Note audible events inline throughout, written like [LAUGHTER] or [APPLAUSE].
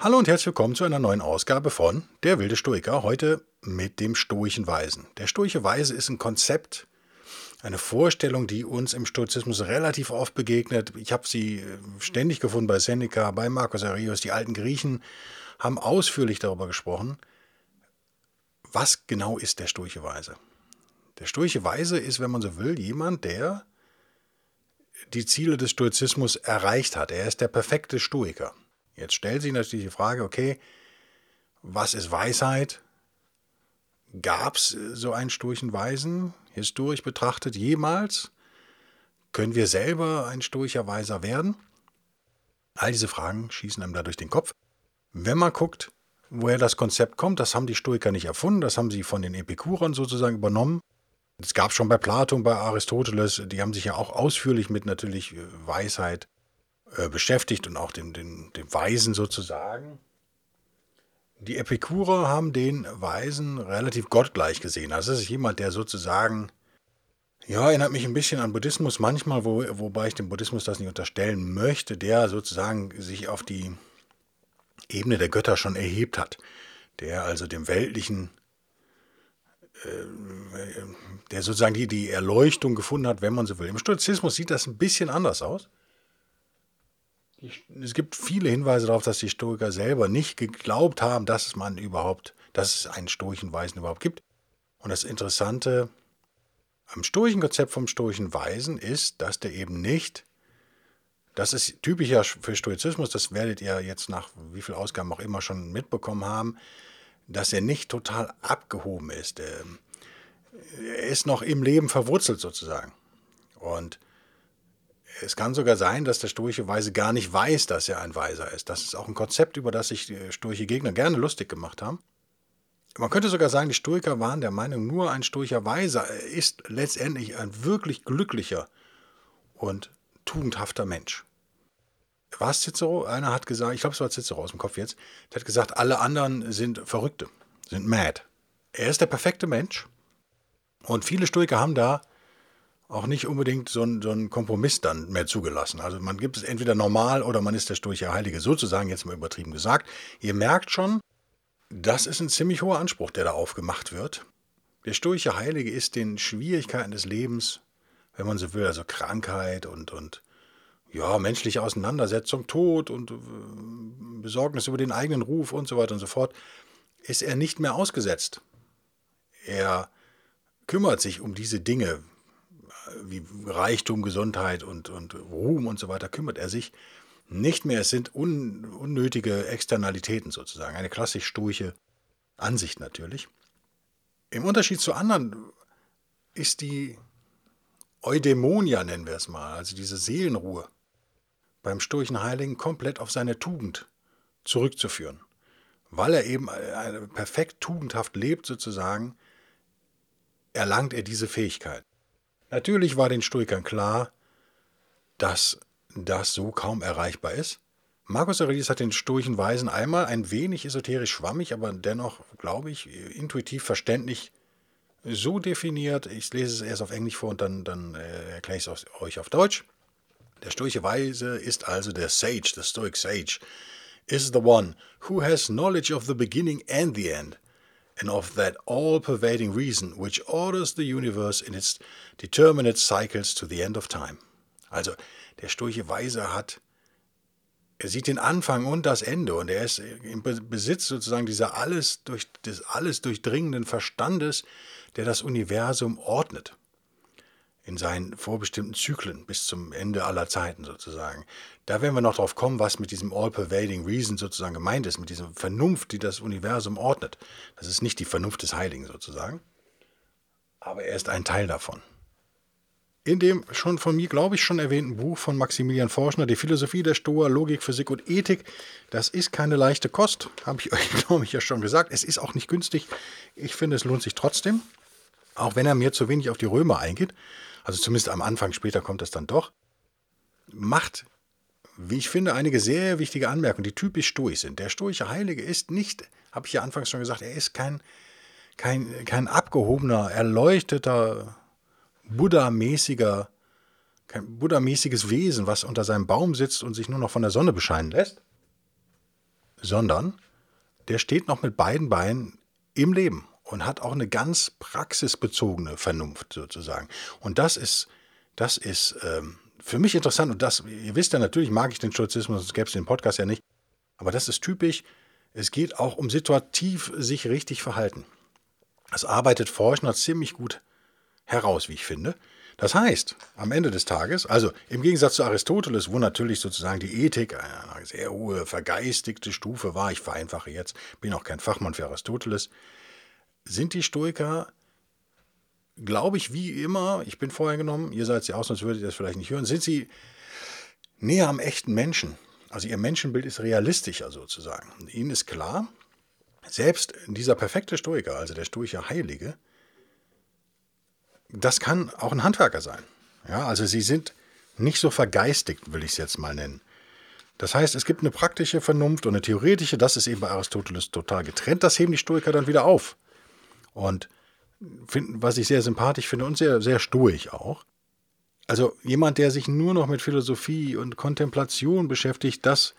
Hallo und herzlich willkommen zu einer neuen Ausgabe von Der wilde Stoiker. Heute mit dem stoischen Weisen. Der stoische Weise ist ein Konzept, eine Vorstellung, die uns im Stoizismus relativ oft begegnet. Ich habe sie äh, ständig gefunden bei Seneca, bei Marcus Aurelius. Die alten Griechen haben ausführlich darüber gesprochen. Was genau ist der stoische Weise? Der stoische Weise ist, wenn man so will, jemand, der die Ziele des Stoizismus erreicht hat. Er ist der perfekte Stoiker. Jetzt stellt sich natürlich die Frage, okay, was ist Weisheit? Gab es so einen sturchen Weisen, historisch betrachtet, jemals? Können wir selber ein sturcher Weiser werden? All diese Fragen schießen einem da durch den Kopf. Wenn man guckt, woher das Konzept kommt, das haben die Stoiker nicht erfunden, das haben sie von den Epikurern sozusagen übernommen. Es gab schon bei Platon, bei Aristoteles, die haben sich ja auch ausführlich mit natürlich Weisheit äh, beschäftigt und auch dem, dem, dem Weisen sozusagen. Die Epikurer haben den Weisen relativ gottgleich gesehen. Also es ist jemand, der sozusagen, ja, erinnert mich ein bisschen an Buddhismus manchmal, wo, wobei ich dem Buddhismus das nicht unterstellen möchte, der sozusagen sich auf die Ebene der Götter schon erhebt hat. Der also dem Weltlichen, äh, der sozusagen die, die Erleuchtung gefunden hat, wenn man so will. Im Stoizismus sieht das ein bisschen anders aus es gibt viele Hinweise darauf, dass die Stoiker selber nicht geglaubt haben, dass es man überhaupt, dass es einen stoischen Weisen überhaupt gibt. Und das Interessante am stoischen Konzept vom stoischen Weisen ist, dass der eben nicht, das ist typisch ja für Stoizismus, das werdet ihr jetzt nach wie vielen Ausgaben auch immer schon mitbekommen haben, dass er nicht total abgehoben ist. Er ist noch im Leben verwurzelt sozusagen. Und es kann sogar sein, dass der stoische Weise gar nicht weiß, dass er ein Weiser ist. Das ist auch ein Konzept, über das sich stoische Gegner gerne lustig gemacht haben. Man könnte sogar sagen, die Stoiker waren der Meinung, nur ein stoischer Weiser ist letztendlich ein wirklich glücklicher und tugendhafter Mensch. War es Cicero? Einer hat gesagt, ich glaube, es war Cicero aus dem Kopf jetzt, der hat gesagt, alle anderen sind Verrückte, sind mad. Er ist der perfekte Mensch. Und viele Stoiker haben da auch nicht unbedingt so ein, so ein Kompromiss dann mehr zugelassen. Also man gibt es entweder normal oder man ist der sturche Heilige, sozusagen jetzt mal übertrieben gesagt. Ihr merkt schon, das ist ein ziemlich hoher Anspruch, der da aufgemacht wird. Der sturche Heilige ist den Schwierigkeiten des Lebens, wenn man so will, also Krankheit und, und ja, menschliche Auseinandersetzung, Tod und äh, Besorgnis über den eigenen Ruf und so weiter und so fort, ist er nicht mehr ausgesetzt. Er kümmert sich um diese Dinge, wie Reichtum, Gesundheit und, und Ruhm und so weiter kümmert er sich nicht mehr. Es sind un, unnötige Externalitäten sozusagen. Eine klassisch stoische Ansicht natürlich. Im Unterschied zu anderen ist die Eudämonia, nennen wir es mal, also diese Seelenruhe, beim stoischen Heiligen komplett auf seine Tugend zurückzuführen. Weil er eben perfekt tugendhaft lebt, sozusagen, erlangt er diese Fähigkeit. Natürlich war den Stoikern klar, dass das so kaum erreichbar ist. Marcus Aurelius hat den stoischen Weisen einmal ein wenig esoterisch schwammig, aber dennoch, glaube ich, intuitiv verständlich so definiert. Ich lese es erst auf Englisch vor und dann, dann äh, erkläre ich es euch auf Deutsch. Der stoische Weise ist also der Sage, the Stoic Sage, is the one who has knowledge of the beginning and the end and of that all pervading reason which orders the universe in its determinate cycles to the end of time. Also, der sturche Weise hat, er sieht den Anfang und das Ende und er ist im Besitz sozusagen dieser alles, durch, des alles durchdringenden Verstandes, der das Universum ordnet in seinen vorbestimmten Zyklen bis zum Ende aller Zeiten sozusagen. Da werden wir noch drauf kommen, was mit diesem All-Pervading Reason sozusagen gemeint ist, mit dieser Vernunft, die das Universum ordnet. Das ist nicht die Vernunft des Heiligen sozusagen, aber er ist ein Teil davon. in dem schon von mir, glaube ich, schon erwähnten Buch von Maximilian Forschner, Die Philosophie der Stoa, Logik, Physik und Ethik. Das ist keine leichte Kost, habe ich [LAUGHS] euch, glaube ich, ja schon gesagt. Es ist auch nicht günstig. Ich finde, es lohnt sich trotzdem, auch wenn er mir zu wenig auf die Römer eingeht. Also zumindest am Anfang, später kommt es dann doch. Macht, wie ich finde, einige sehr wichtige Anmerkungen, die typisch stoisch sind. Der stoische Heilige ist nicht, habe ich ja anfangs schon gesagt, er ist kein, kein, kein abgehobener, erleuchteter Buddha-mäßiger, kein Buddha-mäßiges Wesen, was unter seinem Baum sitzt und sich nur noch von der Sonne bescheinen lässt, sondern der steht noch mit beiden Beinen im Leben und hat auch eine ganz praxisbezogene Vernunft sozusagen. Und das ist, das ist ähm, für mich interessant und das, ihr wisst ja natürlich, mag ich den Stoizismus, sonst gäbe es den Podcast ja nicht, aber das ist typisch. Es geht auch um situativ sich richtig verhalten. Das arbeitet Forschner ziemlich gut heraus, wie ich finde. Das heißt, am Ende des Tages, also im Gegensatz zu Aristoteles, wo natürlich sozusagen die Ethik eine sehr hohe, vergeistigte Stufe war, ich vereinfache jetzt, bin auch kein Fachmann für Aristoteles, sind die Stoiker, glaube ich, wie immer, ich bin vorher genommen, ihr seid sie aus, sonst würdet ihr das vielleicht nicht hören, sind sie näher am echten Menschen. Also ihr Menschenbild ist realistischer sozusagen. Ihnen ist klar, selbst dieser perfekte Stoiker, also der stoische Heilige, das kann auch ein Handwerker sein. Ja, also sie sind nicht so vergeistigt, will ich es jetzt mal nennen. Das heißt, es gibt eine praktische Vernunft und eine theoretische, das ist eben bei Aristoteles total getrennt, das heben die Stoiker dann wieder auf. Und find, was ich sehr sympathisch finde und sehr, sehr stoisch auch. Also jemand, der sich nur noch mit Philosophie und Kontemplation beschäftigt, das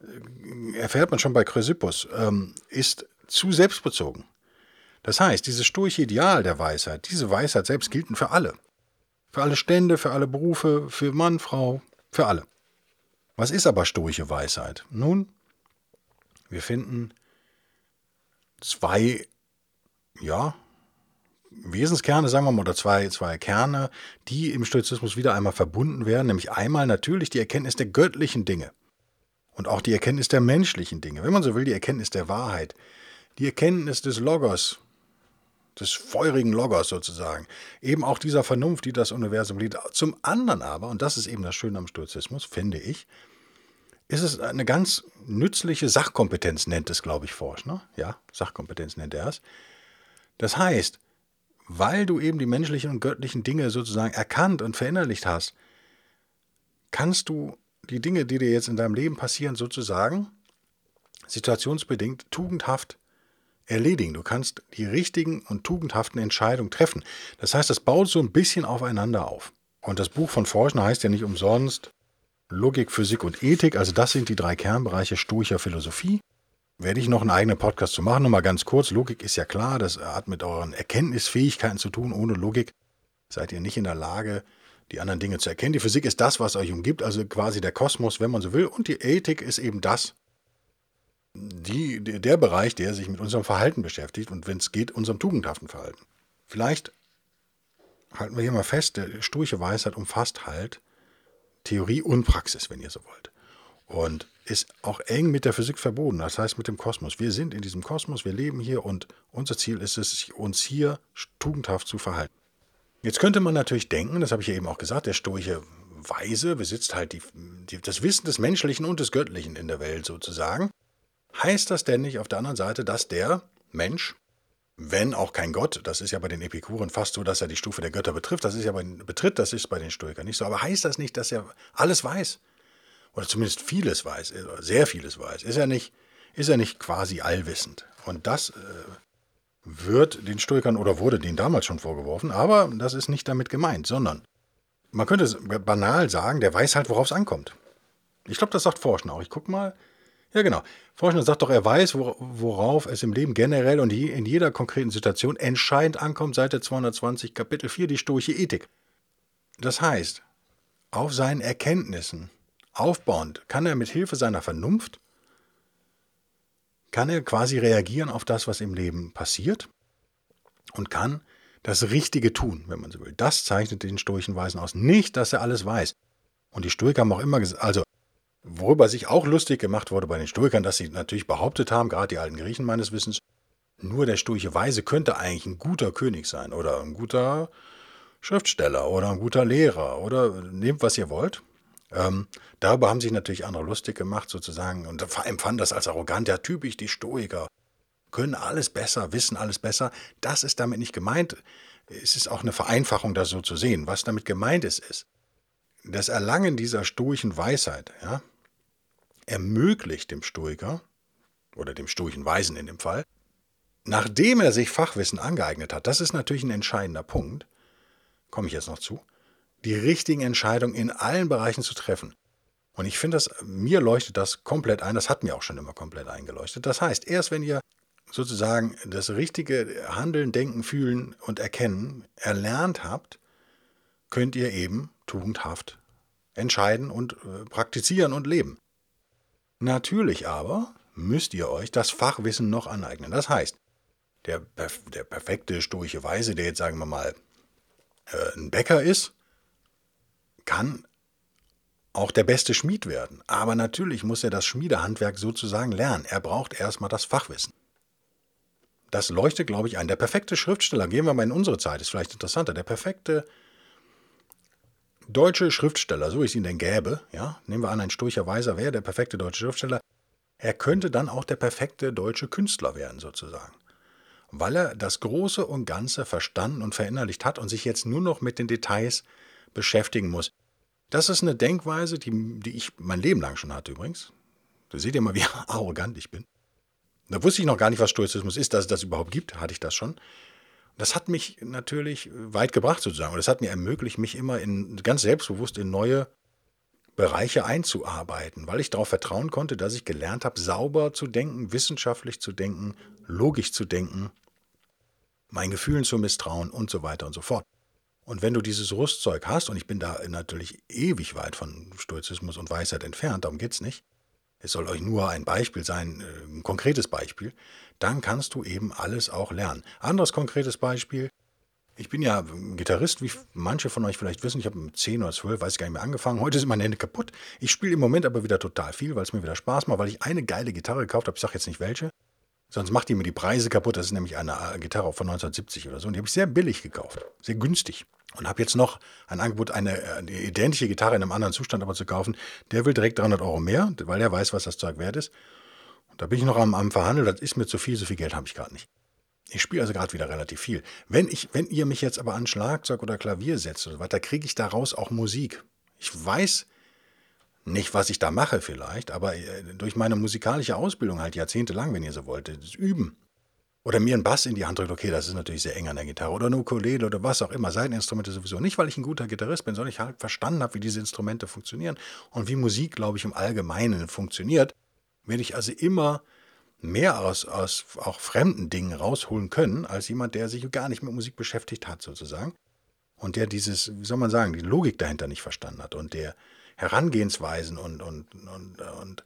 äh, erfährt man schon bei Chrysippus, ähm, ist zu selbstbezogen. Das heißt, dieses stoische Ideal der Weisheit, diese Weisheit selbst gilt für alle. Für alle Stände, für alle Berufe, für Mann, Frau, für alle. Was ist aber stoische Weisheit? Nun, wir finden zwei, ja, Wesenskerne, sagen wir mal, oder zwei, zwei Kerne, die im Stoizismus wieder einmal verbunden werden, nämlich einmal natürlich die Erkenntnis der göttlichen Dinge und auch die Erkenntnis der menschlichen Dinge, wenn man so will, die Erkenntnis der Wahrheit, die Erkenntnis des Logos, des feurigen Logos sozusagen, eben auch dieser Vernunft, die das Universum liebt. Zum anderen aber, und das ist eben das Schöne am Stoizismus, finde ich, ist es eine ganz nützliche Sachkompetenz, nennt es, glaube ich, Forsch. Ne? Ja, Sachkompetenz nennt er es. Das heißt, weil du eben die menschlichen und göttlichen Dinge sozusagen erkannt und verinnerlicht hast, kannst du die Dinge, die dir jetzt in deinem Leben passieren, sozusagen situationsbedingt tugendhaft erledigen. Du kannst die richtigen und tugendhaften Entscheidungen treffen. Das heißt, das baut so ein bisschen aufeinander auf. Und das Buch von Forschner heißt ja nicht umsonst Logik, Physik und Ethik. Also das sind die drei Kernbereiche stoischer Philosophie. Werde ich noch einen eigenen Podcast zu machen. Nur mal ganz kurz. Logik ist ja klar, das hat mit euren Erkenntnisfähigkeiten zu tun. Ohne Logik seid ihr nicht in der Lage, die anderen Dinge zu erkennen. Die Physik ist das, was euch umgibt, also quasi der Kosmos, wenn man so will. Und die Ethik ist eben das, die, der Bereich, der sich mit unserem Verhalten beschäftigt und wenn es geht, unserem tugendhaften Verhalten. Vielleicht halten wir hier mal fest, der stoische Weisheit umfasst halt Theorie und Praxis, wenn ihr so wollt. Und ist auch eng mit der Physik verbunden, das heißt mit dem Kosmos. Wir sind in diesem Kosmos, wir leben hier und unser Ziel ist es, uns hier tugendhaft zu verhalten. Jetzt könnte man natürlich denken, das habe ich ja eben auch gesagt, der stoische Weise besitzt halt die, die, das Wissen des Menschlichen und des Göttlichen in der Welt sozusagen. Heißt das denn nicht auf der anderen Seite, dass der Mensch, wenn auch kein Gott, das ist ja bei den Epikuren fast so, dass er die Stufe der Götter betrifft, das ist ja bei, betritt, das ist bei den Stoikern nicht so, aber heißt das nicht, dass er alles weiß? Oder zumindest vieles weiß, sehr vieles weiß? Ist er nicht, ist er nicht quasi allwissend? Und das äh, wird den Stoikern oder wurde denen damals schon vorgeworfen, aber das ist nicht damit gemeint, sondern man könnte banal sagen, der weiß halt, worauf es ankommt. Ich glaube, das sagt Forschen auch. Ich gucke mal, ja, genau. Forschner sagt doch, er weiß, worauf es im Leben generell und in jeder konkreten Situation entscheidend ankommt, Seite 220, Kapitel 4, die stoische Ethik. Das heißt, auf seinen Erkenntnissen aufbauend kann er mit Hilfe seiner Vernunft, kann er quasi reagieren auf das, was im Leben passiert und kann das Richtige tun, wenn man so will. Das zeichnet den stoischen Weisen aus. Nicht, dass er alles weiß. Und die Stoiker haben auch immer gesagt, also Worüber sich auch lustig gemacht wurde bei den Stoikern, dass sie natürlich behauptet haben, gerade die alten Griechen meines Wissens, nur der stoische Weise könnte eigentlich ein guter König sein oder ein guter Schriftsteller oder ein guter Lehrer oder nehmt, was ihr wollt. Ähm, darüber haben sich natürlich andere lustig gemacht, sozusagen, und empfanden das als arrogant, ja, typisch die Stoiker, können alles besser, wissen alles besser. Das ist damit nicht gemeint. Es ist auch eine Vereinfachung, das so zu sehen. Was damit gemeint ist, ist, das Erlangen dieser stoischen Weisheit ja, ermöglicht dem Stoiker oder dem stoischen Weisen in dem Fall, nachdem er sich Fachwissen angeeignet hat, das ist natürlich ein entscheidender Punkt, komme ich jetzt noch zu, die richtigen Entscheidungen in allen Bereichen zu treffen. Und ich finde mir leuchtet das komplett ein, das hat mir auch schon immer komplett eingeleuchtet. Das heißt, erst wenn ihr sozusagen das richtige Handeln, Denken, Fühlen und Erkennen erlernt habt, könnt ihr eben tugendhaft entscheiden und äh, praktizieren und leben. Natürlich aber müsst ihr euch das Fachwissen noch aneignen. Das heißt, der, der perfekte stoische Weise, der jetzt sagen wir mal äh, ein Bäcker ist, kann auch der beste Schmied werden. Aber natürlich muss er das Schmiedehandwerk sozusagen lernen. Er braucht erstmal das Fachwissen. Das leuchtet, glaube ich, ein. Der perfekte Schriftsteller, gehen wir mal in unsere Zeit, ist vielleicht interessanter. Der perfekte deutsche Schriftsteller, so ich ihn denn gäbe, ja, nehmen wir an, ein Sturcher Weiser wäre der perfekte deutsche Schriftsteller, er könnte dann auch der perfekte deutsche Künstler werden, sozusagen. Weil er das Große und Ganze verstanden und verinnerlicht hat und sich jetzt nur noch mit den Details beschäftigen muss. Das ist eine Denkweise, die, die ich mein Leben lang schon hatte übrigens. Da seht ihr mal, [LAUGHS] wie arrogant ich bin. Da wusste ich noch gar nicht, was Stoizismus ist, dass es das überhaupt gibt, hatte ich das schon. Das hat mich natürlich weit gebracht sozusagen. Und das hat mir ermöglicht, mich immer in, ganz selbstbewusst in neue Bereiche einzuarbeiten, weil ich darauf vertrauen konnte, dass ich gelernt habe, sauber zu denken, wissenschaftlich zu denken, logisch zu denken, meinen Gefühlen zu misstrauen und so weiter und so fort. Und wenn du dieses Rüstzeug hast, und ich bin da natürlich ewig weit von Stoizismus und Weisheit entfernt, darum geht es nicht, es soll euch nur ein Beispiel sein, äh, ein konkretes Beispiel, dann kannst du eben alles auch lernen. Anderes konkretes Beispiel, ich bin ja Gitarrist, wie manche von euch vielleicht wissen. Ich habe mit 10 oder 12, weiß ich gar nicht mehr, angefangen. Heute sind meine Hände kaputt. Ich spiele im Moment aber wieder total viel, weil es mir wieder Spaß macht, weil ich eine geile Gitarre gekauft habe. Ich sage jetzt nicht welche. Sonst macht die mir die Preise kaputt. Das ist nämlich eine äh, Gitarre von 1970 oder so. Und die habe ich sehr billig gekauft. Sehr günstig. Und habe jetzt noch ein Angebot, eine, eine, identische Gitarre in einem anderen Zustand aber zu kaufen. Der will direkt 300 Euro mehr, weil er weiß, was das Zeug wert ist. Und da bin ich noch am, am Verhandeln. Das ist mir zu viel. So viel Geld habe ich gerade nicht. Ich spiele also gerade wieder relativ viel. Wenn, ich, wenn ihr mich jetzt aber an Schlagzeug oder Klavier setzt oder so weiter, kriege ich daraus auch Musik. Ich weiß nicht, was ich da mache vielleicht, aber äh, durch meine musikalische Ausbildung halt jahrzehntelang, wenn ihr so wollt, das Üben. Oder mir einen Bass in die Hand drückt, okay, das ist natürlich sehr eng an der Gitarre. Oder eine Ukulele oder was auch immer, Seiteninstrumente sowieso. Nicht, weil ich ein guter Gitarrist bin, sondern ich halt verstanden habe, wie diese Instrumente funktionieren und wie Musik, glaube ich, im Allgemeinen funktioniert. Werde ich also immer mehr aus, aus auch fremden Dingen rausholen können, als jemand, der sich gar nicht mit Musik beschäftigt hat, sozusagen. Und der dieses, wie soll man sagen, die Logik dahinter nicht verstanden hat und der Herangehensweisen und, und, und, und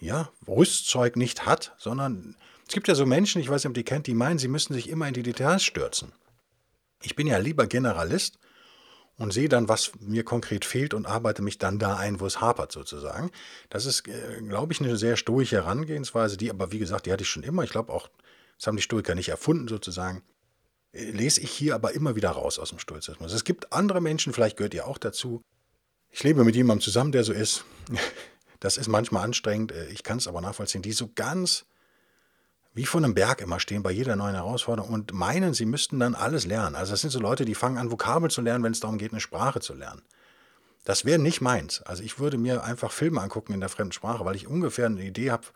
ja, Rüstzeug nicht hat, sondern es gibt ja so Menschen, ich weiß nicht, ob die kennt, die meinen, sie müssen sich immer in die Details stürzen. Ich bin ja lieber Generalist und sehe dann, was mir konkret fehlt und arbeite mich dann da ein, wo es hapert sozusagen. Das ist, äh, glaube ich, eine sehr stoische Herangehensweise, die aber, wie gesagt, die hatte ich schon immer. Ich glaube auch, das haben die Stoiker nicht erfunden sozusagen. Äh, lese ich hier aber immer wieder raus aus dem Stoizismus. Es gibt andere Menschen, vielleicht gehört ihr auch dazu. Ich lebe mit jemandem zusammen, der so ist. [LAUGHS] Das ist manchmal anstrengend. Äh, ich kann es aber nachvollziehen, die so ganz wie von einem Berg immer stehen bei jeder neuen Herausforderung und meinen, sie müssten dann alles lernen. Also das sind so Leute, die fangen an, Vokabel zu lernen, wenn es darum geht, eine Sprache zu lernen. Das wäre nicht meins. Also ich würde mir einfach Filme angucken in der fremden Sprache, weil ich ungefähr eine Idee habe,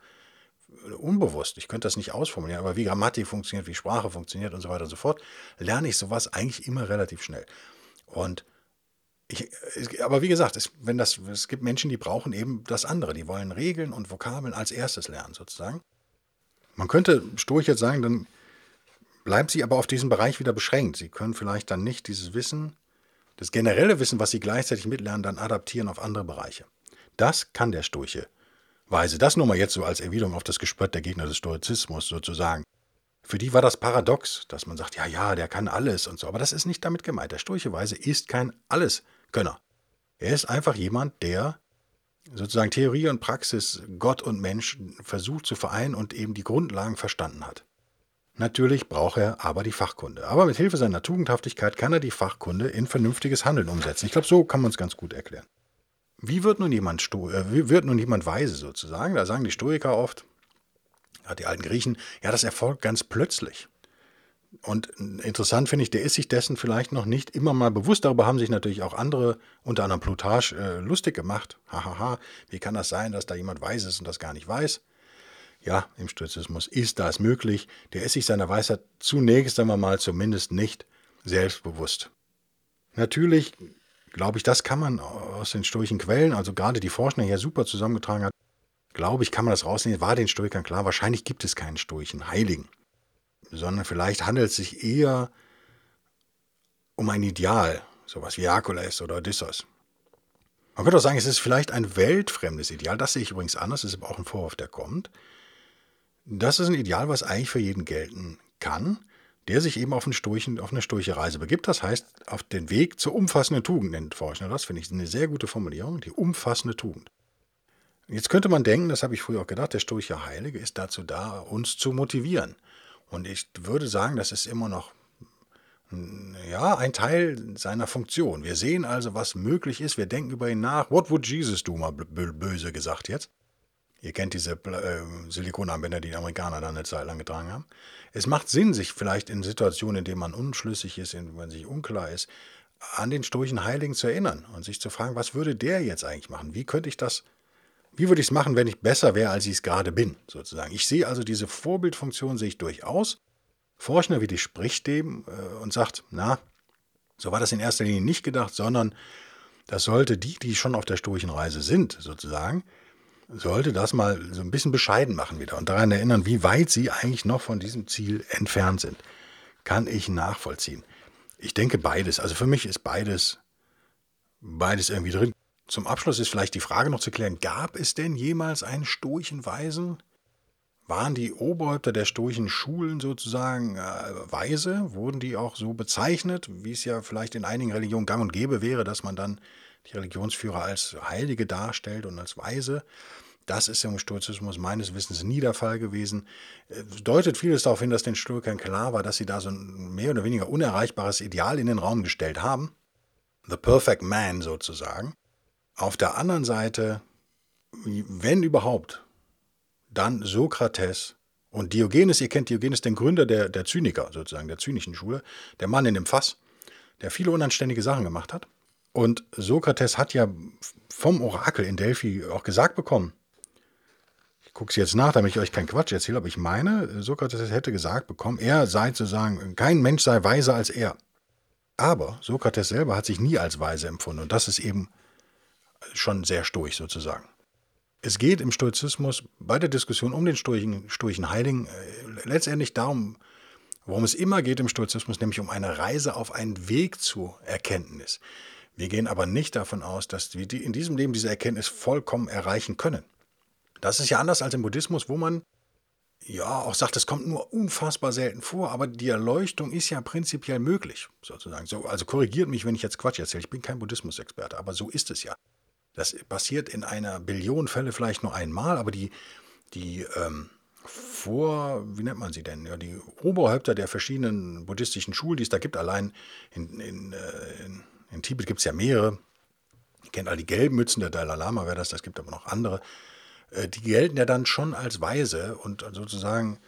unbewusst, ich könnte das nicht ausformulieren, aber wie Grammatik funktioniert, wie Sprache funktioniert und so weiter und so fort, lerne ich sowas eigentlich immer relativ schnell. Und ich, aber wie gesagt, es, wenn das, es gibt Menschen, die brauchen eben das andere. Die wollen Regeln und Vokabeln als erstes lernen, sozusagen. Man könnte stoisch jetzt sagen, dann bleiben Sie aber auf diesen Bereich wieder beschränkt. Sie können vielleicht dann nicht dieses Wissen, das generelle Wissen, was Sie gleichzeitig mitlernen, dann adaptieren auf andere Bereiche. Das kann der Stoiche Weise. Das nur mal jetzt so als Erwiderung auf das Gespött der Gegner des Stoizismus sozusagen. Für die war das paradox, dass man sagt, ja, ja, der kann alles und so. Aber das ist nicht damit gemeint. Der Stoiche Weise ist kein Alleskönner. Er ist einfach jemand, der sozusagen Theorie und Praxis, Gott und Mensch versucht zu vereinen und eben die Grundlagen verstanden hat. Natürlich braucht er aber die Fachkunde. Aber mit Hilfe seiner Tugendhaftigkeit kann er die Fachkunde in vernünftiges Handeln umsetzen. Ich glaube, so kann man es ganz gut erklären. Wie wird nun jemand, Sto äh, wird nun jemand weise sozusagen? Da sagen die Stoiker oft, ja, die alten Griechen, ja, das erfolgt ganz plötzlich. Und interessant finde ich, der ist sich dessen vielleicht noch nicht immer mal bewusst. Darüber haben sich natürlich auch andere, unter anderem Plutarch, äh, lustig gemacht. Hahaha, wie kann das sein, dass da jemand weiß ist und das gar nicht weiß? Ja, im Stoizismus ist das möglich. Der ist sich seiner Weisheit zunächst einmal mal zumindest nicht selbstbewusst. Natürlich glaube ich, das kann man aus den stoischen Quellen, also gerade die Forschung hier super zusammengetragen hat, glaube ich, kann man das rausnehmen. War den Stoikern klar, wahrscheinlich gibt es keinen stoischen Heiligen, sondern vielleicht handelt es sich eher um ein Ideal, sowas wie Herkules oder Odysseus. Man könnte auch sagen, es ist vielleicht ein weltfremdes Ideal. Das sehe ich übrigens anders, das ist aber auch ein Vorwurf, der kommt. Das ist ein Ideal, was eigentlich für jeden gelten kann, der sich eben auf, Sturchen, auf eine sturche Reise begibt. Das heißt, auf den Weg zur umfassenden Tugend nennt Forschner. Das finde ich eine sehr gute Formulierung, die umfassende Tugend. Jetzt könnte man denken, das habe ich früher auch gedacht, der sturche Heilige ist dazu da, uns zu motivieren. Und ich würde sagen, das ist immer noch ja, ein Teil seiner Funktion. Wir sehen also, was möglich ist. Wir denken über ihn nach. What would Jesus do, mal böse gesagt jetzt. Ihr kennt diese äh, Silikonarmbänder, die die Amerikaner dann eine Zeit lang getragen haben. Es macht Sinn, sich vielleicht in Situationen, in denen man unschlüssig ist, in denen man sich unklar ist, an den sturchen Heiligen zu erinnern und sich zu fragen, was würde der jetzt eigentlich machen? Wie könnte ich das, wie würde ich es machen, wenn ich besser wäre, als ich es gerade bin, sozusagen? Ich sehe also diese Vorbildfunktion sehe ich durchaus. Forschner spricht dem äh, und sagt, na, so war das in erster Linie nicht gedacht, sondern das sollte die, die schon auf der sturchen Reise sind, sozusagen, sollte das mal so ein bisschen bescheiden machen wieder und daran erinnern, wie weit sie eigentlich noch von diesem Ziel entfernt sind. Kann ich nachvollziehen. Ich denke beides. Also für mich ist beides, beides irgendwie drin. Zum Abschluss ist vielleicht die Frage noch zu klären, gab es denn jemals einen stoischen Weisen? Waren die Oberhäupter der stoischen Schulen sozusagen äh, Weise? Wurden die auch so bezeichnet, wie es ja vielleicht in einigen Religionen gang und gäbe wäre, dass man dann die Religionsführer als Heilige darstellt und als Weise? Das ist im Stoizismus meines Wissens nie der Fall gewesen. Es deutet vieles darauf hin, dass den Stoikern klar war, dass sie da so ein mehr oder weniger unerreichbares Ideal in den Raum gestellt haben. The Perfect Man sozusagen. Auf der anderen Seite, wenn überhaupt, dann Sokrates und Diogenes, ihr kennt Diogenes, den Gründer der, der Zyniker, sozusagen, der zynischen Schule, der Mann in dem Fass, der viele unanständige Sachen gemacht hat. Und Sokrates hat ja vom Orakel in Delphi auch gesagt bekommen, ich gucke es jetzt nach, damit ich euch keinen Quatsch erzähle, aber ich meine, Sokrates hätte gesagt bekommen, er sei zu sagen, kein Mensch sei weiser als er. Aber Sokrates selber hat sich nie als weise empfunden und das ist eben schon sehr stoisch sozusagen. Es geht im Stoizismus bei der Diskussion um den stoischen, stoischen Heiligen äh, letztendlich darum, worum es immer geht im Stoizismus, nämlich um eine Reise auf einen Weg zur Erkenntnis. Wir gehen aber nicht davon aus, dass wir in diesem Leben diese Erkenntnis vollkommen erreichen können. Das ist ja anders als im Buddhismus, wo man ja auch sagt, es kommt nur unfassbar selten vor, aber die Erleuchtung ist ja prinzipiell möglich, sozusagen. So, also korrigiert mich, wenn ich jetzt Quatsch erzähle. Ich bin kein Buddhismusexperte, aber so ist es ja. Das passiert in einer Billion Fälle vielleicht nur einmal, aber die, die ähm, vor, wie nennt man sie denn? Ja, die Oberhäupter der verschiedenen buddhistischen Schulen, die es da gibt, allein in, in, äh, in, in Tibet gibt es ja mehrere. Ihr kennt all die gelben Mützen, der Dalai Lama wäre das, das gibt aber noch andere. Äh, die gelten ja dann schon als weise und sozusagen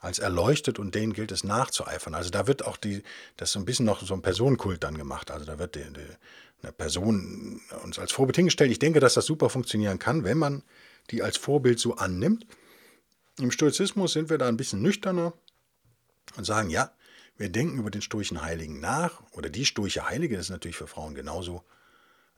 als erleuchtet und denen gilt es nachzueifern. Also da wird auch die, das so ein bisschen noch so ein Personenkult dann gemacht. Also da wird die, die, eine Person uns als Vorbild hingestellt. Ich denke, dass das super funktionieren kann, wenn man die als Vorbild so annimmt. Im Stoizismus sind wir da ein bisschen nüchterner und sagen, ja, wir denken über den stoischen Heiligen nach oder die stoische Heilige, das ist natürlich für Frauen genauso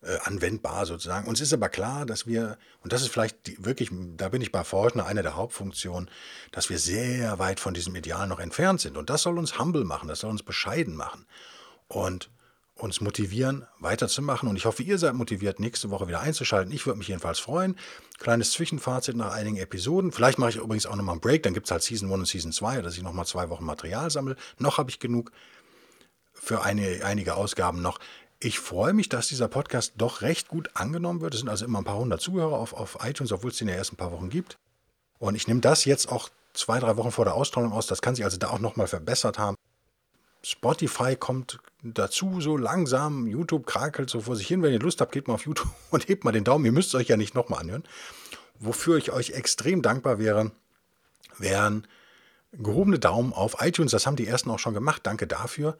äh, anwendbar sozusagen. Uns ist aber klar, dass wir, und das ist vielleicht die, wirklich, da bin ich bei Forschner eine der Hauptfunktionen, dass wir sehr weit von diesem Ideal noch entfernt sind. Und das soll uns humble machen, das soll uns bescheiden machen. Und uns motivieren, weiterzumachen. Und ich hoffe, ihr seid motiviert, nächste Woche wieder einzuschalten. Ich würde mich jedenfalls freuen. Kleines Zwischenfazit nach einigen Episoden. Vielleicht mache ich übrigens auch nochmal einen Break. Dann gibt es halt Season 1 und Season 2, dass ich nochmal zwei Wochen Material sammle. Noch habe ich genug für eine, einige Ausgaben noch. Ich freue mich, dass dieser Podcast doch recht gut angenommen wird. Es sind also immer ein paar hundert Zuhörer auf, auf iTunes, obwohl es den ja erst ein paar Wochen gibt. Und ich nehme das jetzt auch zwei, drei Wochen vor der Ausstrahlung aus. Das kann sich also da auch nochmal verbessert haben. Spotify kommt dazu so langsam. YouTube krakelt so vor sich hin. Wenn ihr Lust habt, geht mal auf YouTube [LAUGHS] und hebt mal den Daumen. Ihr müsst es euch ja nicht nochmal anhören. Wofür ich euch extrem dankbar wäre, wären gehobene Daumen auf iTunes. Das haben die ersten auch schon gemacht. Danke dafür.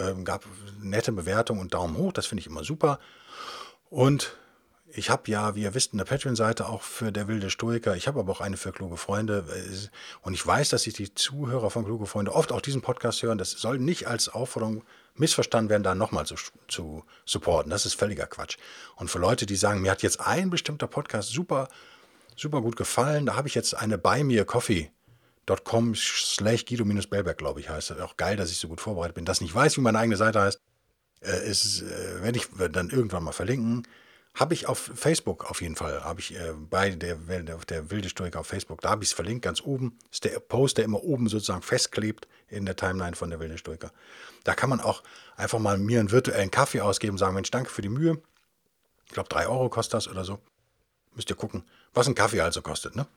Ähm, gab nette Bewertungen und Daumen hoch. Das finde ich immer super. Und ich habe ja, wie ihr wisst, eine Patreon-Seite auch für der wilde Stoiker. Ich habe aber auch eine für kluge Freunde. Und ich weiß, dass sich die Zuhörer von kluge Freunde oft auch diesen Podcast hören. Das soll nicht als Aufforderung missverstanden werden, da nochmal zu, zu supporten. Das ist völliger Quatsch. Und für Leute, die sagen, mir hat jetzt ein bestimmter Podcast super, super gut gefallen, da habe ich jetzt eine bei mir Coffee.com slash Guido-Bellberg, glaube ich, heißt. Auch geil, dass ich so gut vorbereitet bin. Das nicht weiß, wie meine eigene Seite heißt, äh, äh, werde ich dann irgendwann mal verlinken. Habe ich auf Facebook auf jeden Fall, habe ich äh, bei der, der wilde Stoiker auf Facebook, da habe ich es verlinkt, ganz oben. Ist der Post, der immer oben sozusagen festklebt in der Timeline von der wilde Stoiker. Da kann man auch einfach mal mir einen virtuellen Kaffee ausgeben und sagen, Mensch, danke für die Mühe. Ich glaube, drei Euro kostet das oder so. Müsst ihr gucken, was ein Kaffee also kostet, ne?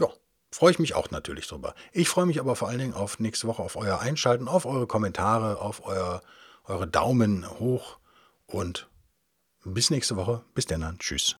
Ja, freue ich mich auch natürlich drüber. Ich freue mich aber vor allen Dingen auf nächste Woche, auf euer Einschalten, auf eure Kommentare, auf euer, eure Daumen hoch und bis nächste Woche. Bis dann. Tschüss.